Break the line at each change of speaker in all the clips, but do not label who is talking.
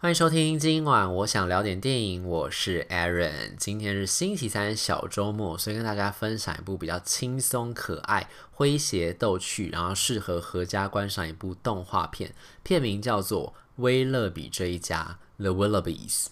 欢迎收听，今晚我想聊点电影，我是 Aaron。今天是星期三小周末，所以跟大家分享一部比较轻松可爱、诙谐逗趣，然后适合合家观赏一部动画片，片名叫做《威勒比这一家》（The Willoughbys）。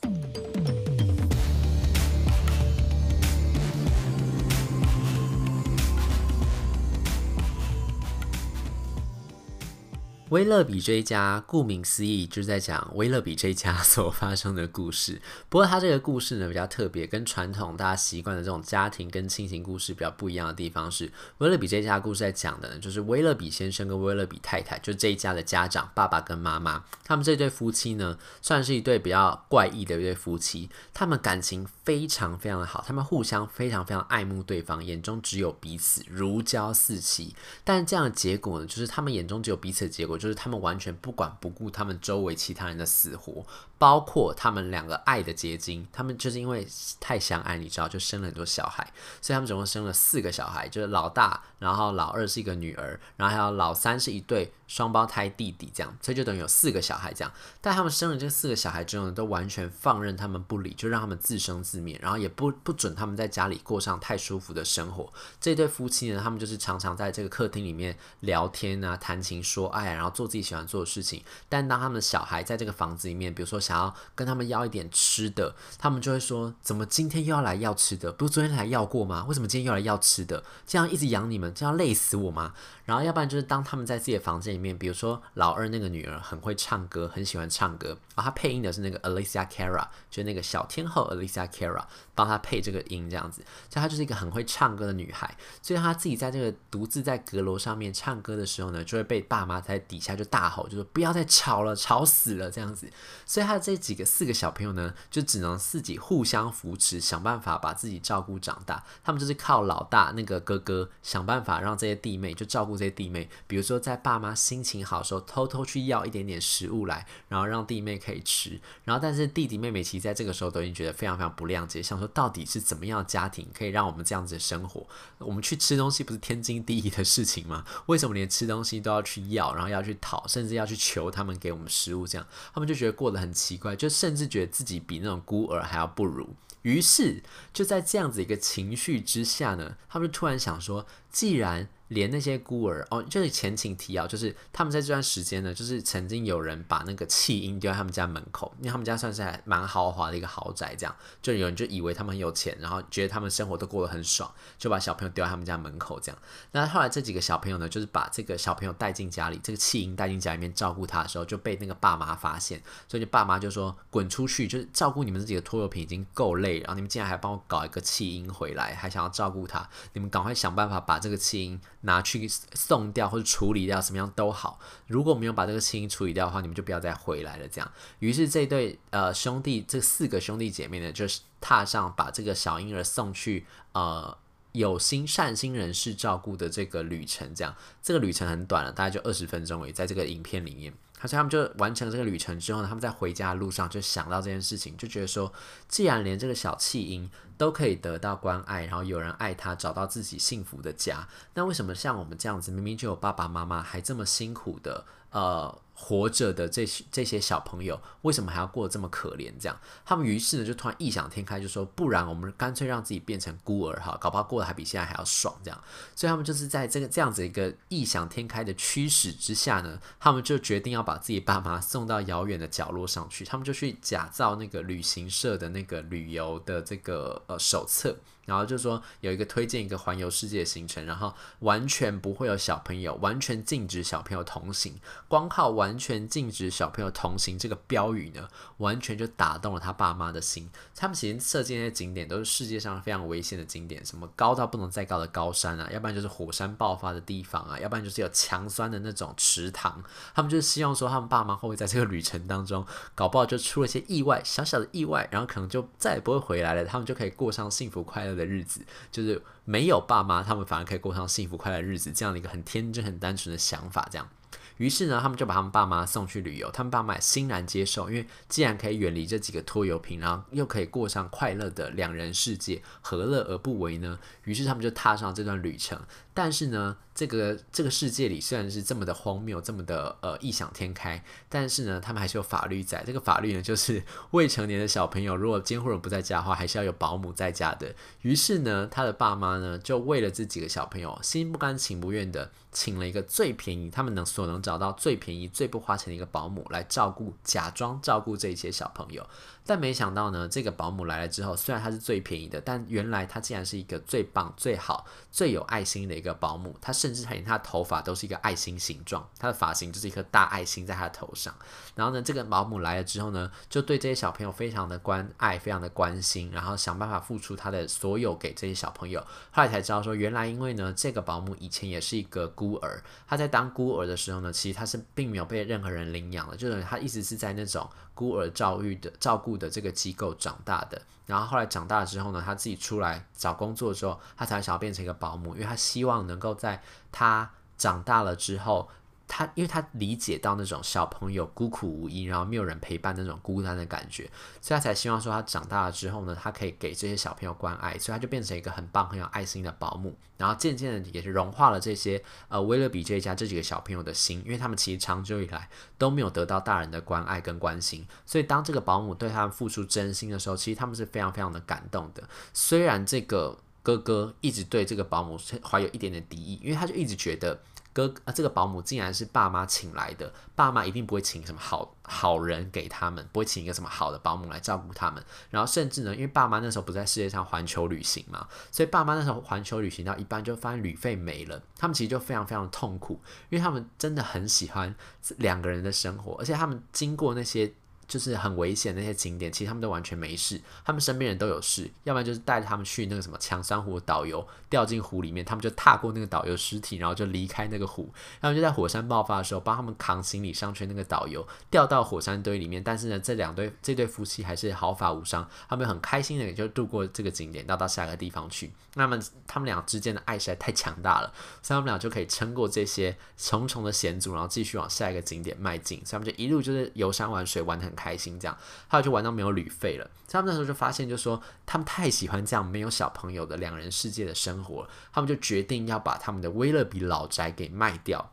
威勒比这一家，顾名思义就是在讲威勒比这一家所发生的故事。不过，他这个故事呢比较特别，跟传统大家习惯的这种家庭跟亲情故事比较不一样的地方是，威勒比这一家故事在讲的呢，就是威勒比先生跟威勒比太太，就这一家的家长，爸爸跟妈妈，他们这对夫妻呢，算是一对比较怪异的一对夫妻。他们感情非常非常的好，他们互相非常非常爱慕对方，眼中只有彼此，如胶似漆。但这样的结果呢，就是他们眼中只有彼此的结果。就是他们完全不管不顾他们周围其他人的死活，包括他们两个爱的结晶。他们就是因为太相爱，你知道，就生了很多小孩，所以他们总共生了四个小孩，就是老大，然后老二是一个女儿，然后还有老三是一对双胞胎弟弟，这样，所以就等于有四个小孩这样。但他们生了这四个小孩之后呢，都完全放任他们不理，就让他们自生自灭，然后也不不准他们在家里过上太舒服的生活。这对夫妻呢，他们就是常常在这个客厅里面聊天啊，谈情说爱，然后做自己喜欢做的事情。但当他们小孩在这个房子里面，比如说想要跟他们要一点吃的，他们就会说：怎么今天又要来要吃的？不是昨天才要过吗？为什么今天又来要吃的？这样一直养你们，这样累死我吗？然后要不然就是当他们在自己的房间里面，比如说老二那个女儿很会唱歌，很喜欢唱歌，然后她配音的是那个 Alicia Cara，就是那个小天后 Alicia Cara 帮她配这个音这样子，所以她就是一个很会唱歌的女孩。所以她自己在这个独自在阁楼上面唱歌的时候呢，就会被爸妈在底下就大吼，就说不要再吵了，吵死了这样子。所以她这几个四个小朋友呢，就只能自己互相扶持，想办法把自己照顾长大。他们就是靠老大那个哥哥想办法让这些弟妹就照顾这些弟妹，比如说在爸妈心情好的时候，偷偷去要一点点食物来，然后让弟妹可以吃。然后但是弟弟妹妹其实在这个时候都已经觉得非常非常不谅解，想说到底是怎么样的家庭可以让我们这样子的生活？我们去吃东西不是天经地义的事情吗？为什么连吃东西都要去要，然后要去讨，甚至要去求他们给我们食物？这样他们就觉得过得很奇怪，就甚至觉得自己比那种孤儿还要不如。于是就在这样子一个情绪之下呢，他们就突然想说，既然连那些孤儿哦，就是前情提要，就是他们在这段时间呢，就是曾经有人把那个弃婴丢在他们家门口，因为他们家算是还蛮豪华的一个豪宅，这样就有人就以为他们很有钱，然后觉得他们生活都过得很爽，就把小朋友丢在他们家门口这样。那后来这几个小朋友呢，就是把这个小朋友带进家里，这个弃婴带进家里面照顾他的时候，就被那个爸妈发现，所以就爸妈就说滚出去，就是照顾你们这几个拖油瓶已经够累，然后你们竟然还帮我搞一个弃婴回来，还想要照顾他，你们赶快想办法把这这个弃婴拿去送掉或者处理掉，什么样都好。如果没有把这个弃婴处理掉的话，你们就不要再回来了。这样，于是这对呃兄弟，这四个兄弟姐妹呢，就是踏上把这个小婴儿送去呃有心善心人士照顾的这个旅程。这样，这个旅程很短了，大概就二十分钟而已，在这个影片里面。他说他们就完成这个旅程之后呢，他们在回家的路上就想到这件事情，就觉得说，既然连这个小弃婴都可以得到关爱，然后有人爱他，找到自己幸福的家，那为什么像我们这样子，明明就有爸爸妈妈，还这么辛苦的，呃？活着的这些这些小朋友，为什么还要过得这么可怜？这样，他们于是呢就突然异想天开，就说：不然我们干脆让自己变成孤儿哈，搞不好过得还比现在还要爽。这样，所以他们就是在这个这样子一个异想天开的驱使之下呢，他们就决定要把自己爸妈送到遥远的角落上去。他们就去假造那个旅行社的那个旅游的这个呃手册。然后就说有一个推荐一个环游世界的行程，然后完全不会有小朋友，完全禁止小朋友同行。光靠完全禁止小朋友同行这个标语呢，完全就打动了他爸妈的心。他们其实设计那些景点都是世界上非常危险的景点，什么高到不能再高的高山啊，要不然就是火山爆发的地方啊，要不然就是有强酸的那种池塘。他们就是希望说，他们爸妈会不会在这个旅程当中，搞不好就出了一些意外，小小的意外，然后可能就再也不会回来了，他们就可以过上幸福快乐的日子，就是没有爸妈，他们反而可以过上幸福快乐的日子，这样的一个很天真、很单纯的想法。这样，于是呢，他们就把他们爸妈送去旅游，他们爸妈也欣然接受，因为既然可以远离这几个拖油瓶，然后又可以过上快乐的两人世界，何乐而不为呢？于是他们就踏上这段旅程。但是呢，这个这个世界里虽然是这么的荒谬，这么的呃异想天开，但是呢，他们还是有法律在。这个法律呢，就是未成年的小朋友如果监护人不在家的话，还是要有保姆在家的。于是呢，他的爸妈呢，就为了这几个小朋友，心不甘情不愿的请了一个最便宜，他们能所能找到最便宜、最不花钱的一个保姆来照顾，假装照顾这些小朋友。但没想到呢，这个保姆来了之后，虽然她是最便宜的，但原来她竟然是一个最棒、最好、最有爱心的一个保姆。她甚至连她的头发都是一个爱心形状，她的发型就是一颗大爱心在她的头上。然后呢，这个保姆来了之后呢，就对这些小朋友非常的关爱、非常的关心，然后想办法付出她的所有给这些小朋友。后来才知道说，原来因为呢，这个保姆以前也是一个孤儿，她在当孤儿的时候呢，其实她是并没有被任何人领养的，就是她一直是在那种。孤儿教育的照顾的这个机构长大的，然后后来长大之后呢，他自己出来找工作之后，他才想要变成一个保姆，因为他希望能够在他长大了之后。他因为他理解到那种小朋友孤苦无依，然后没有人陪伴那种孤单的感觉，所以他才希望说他长大了之后呢，他可以给这些小朋友关爱，所以他就变成一个很棒、很有爱心的保姆。然后渐渐的也是融化了这些呃威勒比这一家这几个小朋友的心，因为他们其实长久以来都没有得到大人的关爱跟关心，所以当这个保姆对他们付出真心的时候，其实他们是非常非常的感动的。虽然这个哥哥一直对这个保姆怀有一点点敌意，因为他就一直觉得。哥啊，这个保姆竟然是爸妈请来的，爸妈一定不会请什么好好人给他们，不会请一个什么好的保姆来照顾他们。然后甚至呢，因为爸妈那时候不在世界上环球旅行嘛，所以爸妈那时候环球旅行到一半就发现旅费没了，他们其实就非常非常痛苦，因为他们真的很喜欢两个人的生活，而且他们经过那些。就是很危险那些景点，其实他们都完全没事，他们身边人都有事，要不然就是带着他们去那个什么强山湖的导游掉进湖里面，他们就踏过那个导游尸体，然后就离开那个湖。他们就在火山爆发的时候帮他们扛行李上去，那个导游掉到火山堆里面，但是呢，这两对这对夫妻还是毫发无伤，他们很开心的也就度过这个景点，到到下一个地方去。那么他们俩之间的爱实在太强大了，所以他们俩就可以撑过这些重重的险阻，然后继续往下一个景点迈进。所以他们就一路就是游山玩水，玩得很开心，这样，后来就玩到没有旅费了。他们那时候就发现，就说他们太喜欢这样没有小朋友的两人世界的生活，他们就决定要把他们的威勒比老宅给卖掉。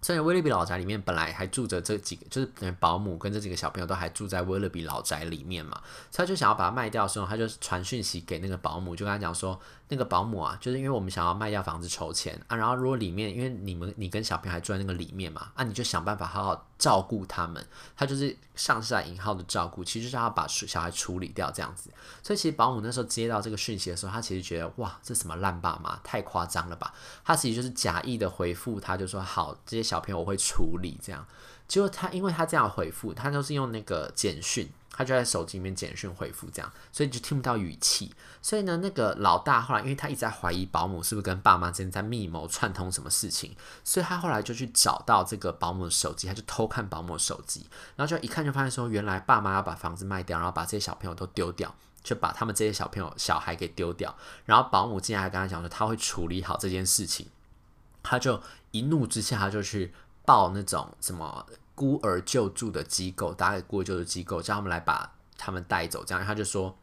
虽然威勒比老宅里面本来还住着这几个，就是等保姆跟这几个小朋友都还住在威勒比老宅里面嘛，所以他就想要把它卖掉的时候，他就传讯息给那个保姆，就跟他讲说。那个保姆啊，就是因为我们想要卖掉房子筹钱啊，然后如果里面因为你们你跟小朋友还住在那个里面嘛，啊，你就想办法好好照顾他们。他就是上下引号的照顾，其实就是要把小孩处理掉这样子。所以其实保姆那时候接到这个讯息的时候，他其实觉得哇，这什么烂爸妈，太夸张了吧？他其实就是假意的回复他，就说好，这些小朋友我会处理这样。结果他因为他这样回复，他就是用那个简讯。他就在手机里面简讯回复这样，所以就听不到语气。所以呢，那个老大后来，因为他一直在怀疑保姆是不是跟爸妈之间在密谋串通什么事情，所以他后来就去找到这个保姆的手机，他就偷看保姆的手机，然后就一看就发现说，原来爸妈要把房子卖掉，然后把这些小朋友都丢掉，就把他们这些小朋友小孩给丢掉。然后保姆竟然还跟他讲说，他会处理好这件事情。他就一怒之下，他就去报那种什么。孤儿救助的机构，打给孤儿救助机构，叫他们来把他们带走。这样，他就说。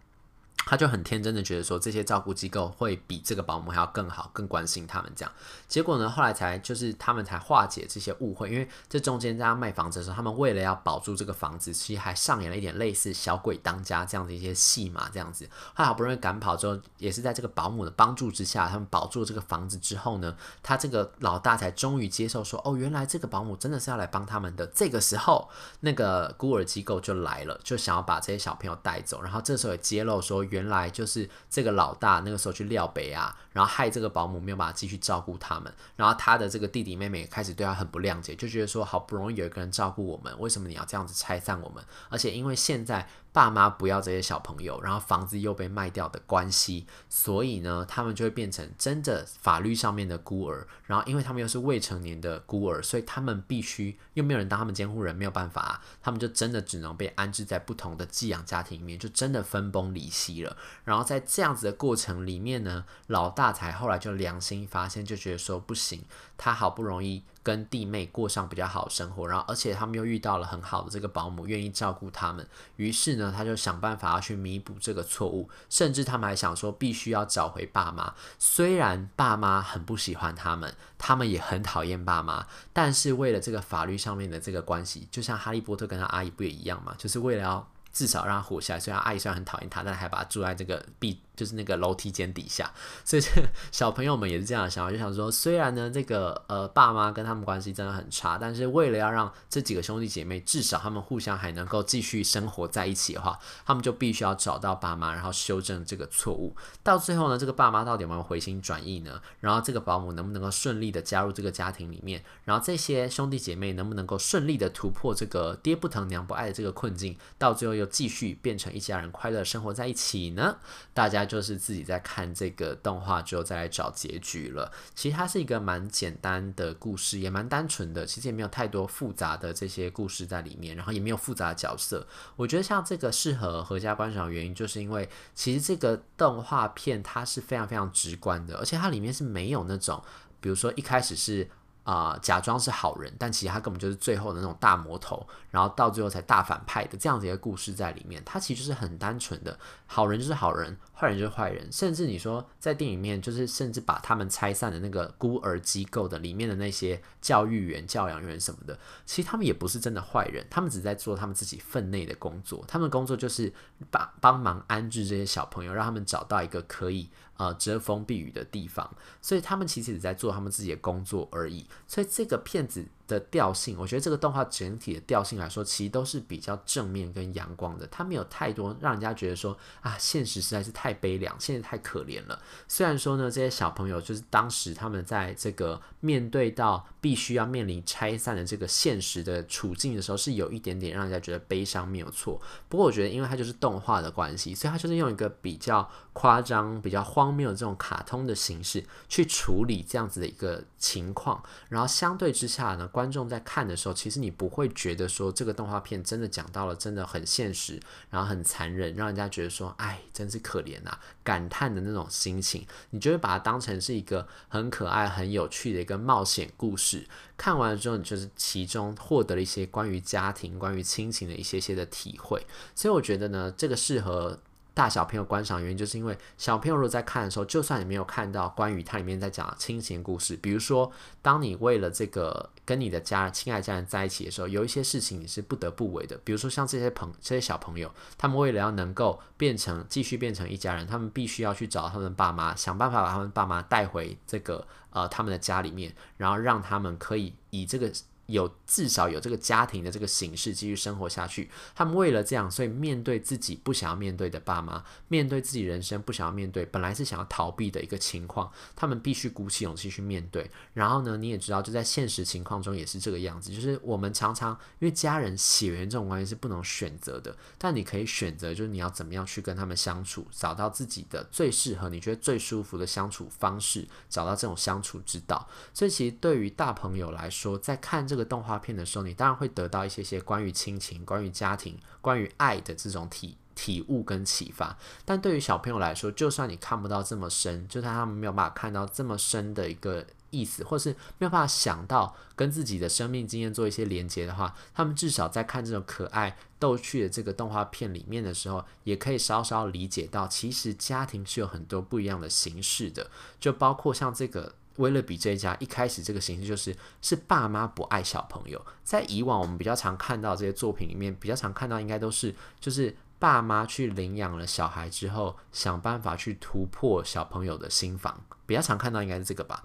他就很天真的觉得说，这些照顾机构会比这个保姆还要更好，更关心他们这样。结果呢，后来才就是他们才化解这些误会，因为这中间在卖房子的时候，他们为了要保住这个房子，其实还上演了一点类似小鬼当家这样的一些戏码这样子。后来好不容易赶跑之后，也是在这个保姆的帮助之下，他们保住这个房子之后呢，他这个老大才终于接受说，哦，原来这个保姆真的是要来帮他们的。这个时候，那个孤儿机构就来了，就想要把这些小朋友带走。然后这时候也揭露说。原来就是这个老大那个时候去廖北啊，然后害这个保姆没有办法继续照顾他们，然后他的这个弟弟妹妹开始对他很不谅解，就觉得说好不容易有一个人照顾我们，为什么你要这样子拆散我们？而且因为现在。爸妈不要这些小朋友，然后房子又被卖掉的关系，所以呢，他们就会变成真的法律上面的孤儿。然后，因为他们又是未成年的孤儿，所以他们必须又没有人当他们监护人，没有办法，他们就真的只能被安置在不同的寄养家庭里面，就真的分崩离析了。然后在这样子的过程里面呢，老大才后来就良心发现，就觉得说不行，他好不容易跟弟妹过上比较好的生活，然后而且他们又遇到了很好的这个保姆，愿意照顾他们。于是呢，他就想办法要去弥补这个错误，甚至他们还想说必须要找回爸妈。虽然爸妈很不喜欢他们，他们也很讨厌爸妈，但是为了这个法律上面的这个关系，就像哈利波特跟他阿姨不也一样嘛？就是为了要至少让他活下来。虽然阿姨虽然很讨厌他，但还把他住在这个壁。就是那个楼梯间底下，所以这小朋友们也是这样想，就想说，虽然呢，这个呃爸妈跟他们关系真的很差，但是为了要让这几个兄弟姐妹至少他们互相还能够继续生活在一起的话，他们就必须要找到爸妈，然后修正这个错误。到最后呢，这个爸妈到底有没有回心转意呢？然后这个保姆能不能够顺利的加入这个家庭里面？然后这些兄弟姐妹能不能够顺利的突破这个爹不疼娘不爱的这个困境？到最后又继续变成一家人快乐生活在一起呢？大家。就是自己在看这个动画之后再来找结局了。其实它是一个蛮简单的故事，也蛮单纯的，其实也没有太多复杂的这些故事在里面，然后也没有复杂的角色。我觉得像这个适合合家观赏的原因，就是因为其实这个动画片它是非常非常直观的，而且它里面是没有那种，比如说一开始是。啊、假装是好人，但其实他根本就是最后的那种大魔头，然后到最后才大反派的这样子一个故事在里面。他其实是很单纯的，好人就是好人，坏人就是坏人。甚至你说在电影里面，就是甚至把他们拆散的那个孤儿机构的里面的那些教育员、教养员什么的，其实他们也不是真的坏人，他们只在做他们自己分内的工作。他们的工作就是帮帮忙安置这些小朋友，让他们找到一个可以。呃，遮风避雨的地方，所以他们其实只在做他们自己的工作而已。所以这个骗子的调性，我觉得这个动画整体的调性来说，其实都是比较正面跟阳光的。它没有太多让人家觉得说啊，现实实在是太悲凉，现在太可怜了。虽然说呢，这些小朋友就是当时他们在这个面对到必须要面临拆散的这个现实的处境的时候，是有一点点让人家觉得悲伤，没有错。不过我觉得，因为它就是动画的关系，所以它就是用一个比较夸张、比较荒。谬的这种卡通的形式去处理这样子的一个情况，然后相对之下呢，观众在看的时候，其实你不会觉得说这个动画片真的讲到了真的很现实，然后很残忍，让人家觉得说，哎，真是可怜呐，感叹的那种心情，你就会把它当成是一个很可爱、很有趣的一个冒险故事。看完了之后，你就是其中获得了一些关于家庭、关于亲情的一些些的体会。所以我觉得呢，这个适合。大小朋友观赏原因，就是因为小朋友如果在看的时候，就算你没有看到关于它里面在讲亲情故事，比如说，当你为了这个跟你的家人、亲爱家人在一起的时候，有一些事情你是不得不为的。比如说像这些朋这些小朋友，他们为了要能够变成继续变成一家人，他们必须要去找他们爸妈，想办法把他们爸妈带回这个呃他们的家里面，然后让他们可以以这个。有至少有这个家庭的这个形式继续生活下去。他们为了这样，所以面对自己不想要面对的爸妈，面对自己人生不想要面对，本来是想要逃避的一个情况，他们必须鼓起勇气去面对。然后呢，你也知道，就在现实情况中也是这个样子。就是我们常常因为家人血缘这种关系是不能选择的，但你可以选择，就是你要怎么样去跟他们相处，找到自己的最适合、你觉得最舒服的相处方式，找到这种相处之道。所以，其实对于大朋友来说，在看这个。动画片的时候，你当然会得到一些些关于亲情、关于家庭、关于爱的这种体体悟跟启发。但对于小朋友来说，就算你看不到这么深，就算他们没有办法看到这么深的一个意思，或是没有办法想到跟自己的生命经验做一些连接的话，他们至少在看这种可爱逗趣的这个动画片里面的时候，也可以稍稍理解到，其实家庭是有很多不一样的形式的，就包括像这个。威勒比这一家一开始这个形式就是是爸妈不爱小朋友，在以往我们比较常看到这些作品里面，比较常看到应该都是就是爸妈去领养了小孩之后，想办法去突破小朋友的心防，比较常看到应该是这个吧。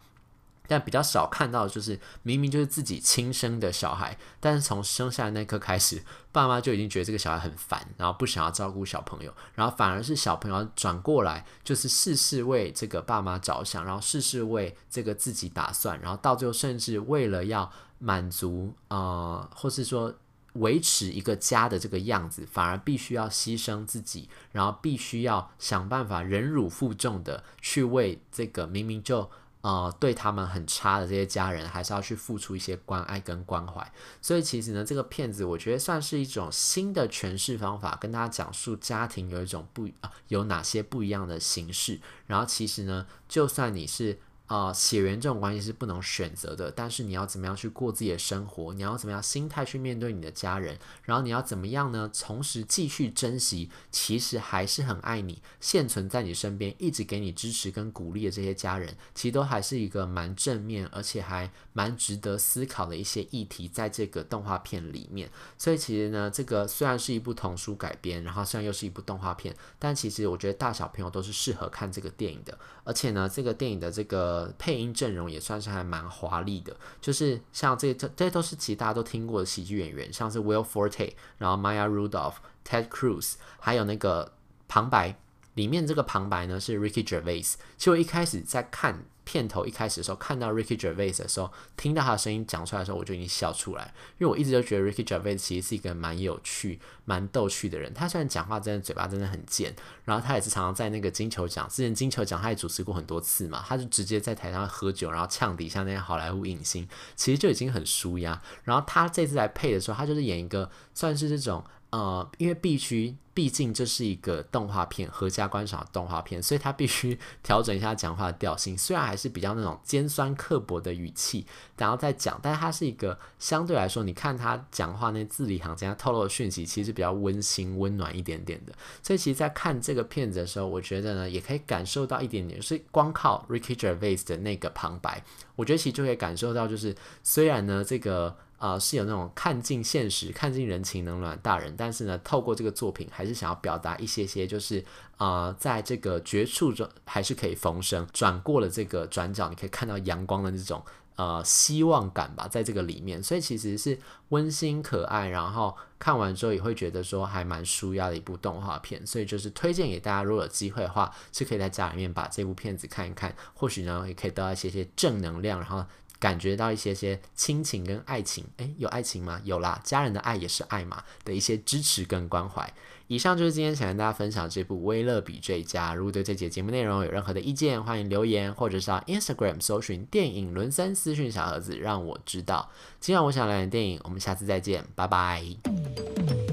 但比较少看到的就是明明就是自己亲生的小孩，但是从生下来那刻开始，爸妈就已经觉得这个小孩很烦，然后不想要照顾小朋友，然后反而是小朋友转过来，就是事事为这个爸妈着想，然后事事为这个自己打算，然后到最后甚至为了要满足呃，或是说维持一个家的这个样子，反而必须要牺牲自己，然后必须要想办法忍辱负重的去为这个明明就。呃，对他们很差的这些家人，还是要去付出一些关爱跟关怀。所以其实呢，这个片子我觉得算是一种新的诠释方法，跟大家讲述家庭有一种不啊，有哪些不一样的形式。然后其实呢，就算你是呃，血缘这种关系是不能选择的，但是你要怎么样去过自己的生活？你要怎么样心态去面对你的家人？然后你要怎么样呢？同时继续珍惜，其实还是很爱你，现存在你身边，一直给你支持跟鼓励的这些家人，其实都还是一个蛮正面，而且还蛮值得思考的一些议题，在这个动画片里面。所以其实呢，这个虽然是一部童书改编，然后虽然又是一部动画片，但其实我觉得大小朋友都是适合看这个电影的。而且呢，这个电影的这个配音阵容也算是还蛮华丽的，就是像这这这都是其实大家都听过的喜剧演员，像是 Will Forte，然后 Maya Rudolph、Ted Cruz，还有那个旁白，里面这个旁白呢是 Ricky Gervais。其实我一开始在看。片头一开始的时候，看到 Ricky Gervais 的时候，听到他的声音讲出来的时候，我就已经笑出来，因为我一直都觉得 Ricky Gervais 其实是一个蛮有趣、蛮逗趣的人。他虽然讲话真的嘴巴真的很贱，然后他也是常常在那个金球奖之前金球奖他也主持过很多次嘛，他就直接在台上喝酒，然后呛底下那些好莱坞影星，其实就已经很舒压。然后他这次来配的时候，他就是演一个算是这种。呃，因为必须，毕竟这是一个动画片，合家观赏的动画片，所以他必须 调整一下讲话的调性。虽然还是比较那种尖酸刻薄的语气，然后再讲，但是他是一个相对来说，你看他讲话那字里行间，透露的讯息其实比较温馨、温暖一点点的。所以其实，在看这个片子的时候，我觉得呢，也可以感受到一点点，就是光靠 Ricky Gervais 的那个旁白，我觉得其实就可以感受到，就是虽然呢，这个。啊、呃，是有那种看尽现实、看尽人情冷暖大人，但是呢，透过这个作品，还是想要表达一些些，就是啊、在这个绝处中还是可以逢生，转过了这个转角，你可以看到阳光的这种呃希望感吧，在这个里面，所以其实是温馨可爱，然后看完之后也会觉得说还蛮舒压的一部动画片，所以就是推荐给大家，如果有机会的话，是可以在家里面把这部片子看一看，或许呢也可以得到一些些正能量，然后。感觉到一些些亲情跟爱情，诶，有爱情吗？有啦，家人的爱也是爱嘛的一些支持跟关怀。以上就是今天想跟大家分享这部《威勒比这一家》。如果对这节节目内容有任何的意见，欢迎留言，或者是到 Instagram 搜寻电影伦森私讯小盒子，让我知道。今晚我想聊点电影，我们下次再见，拜拜。